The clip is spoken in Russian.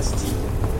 растения.